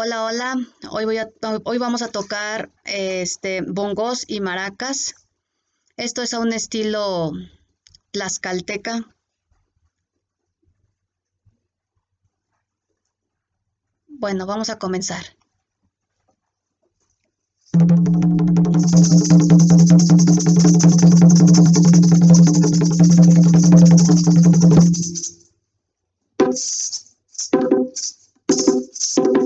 Hola, hola. Hoy, voy a, hoy vamos a tocar este, bongos y maracas. Esto es a un estilo tlaxcalteca. Bueno, vamos a comenzar.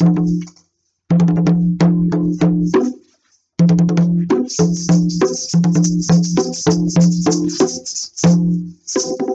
Thank you.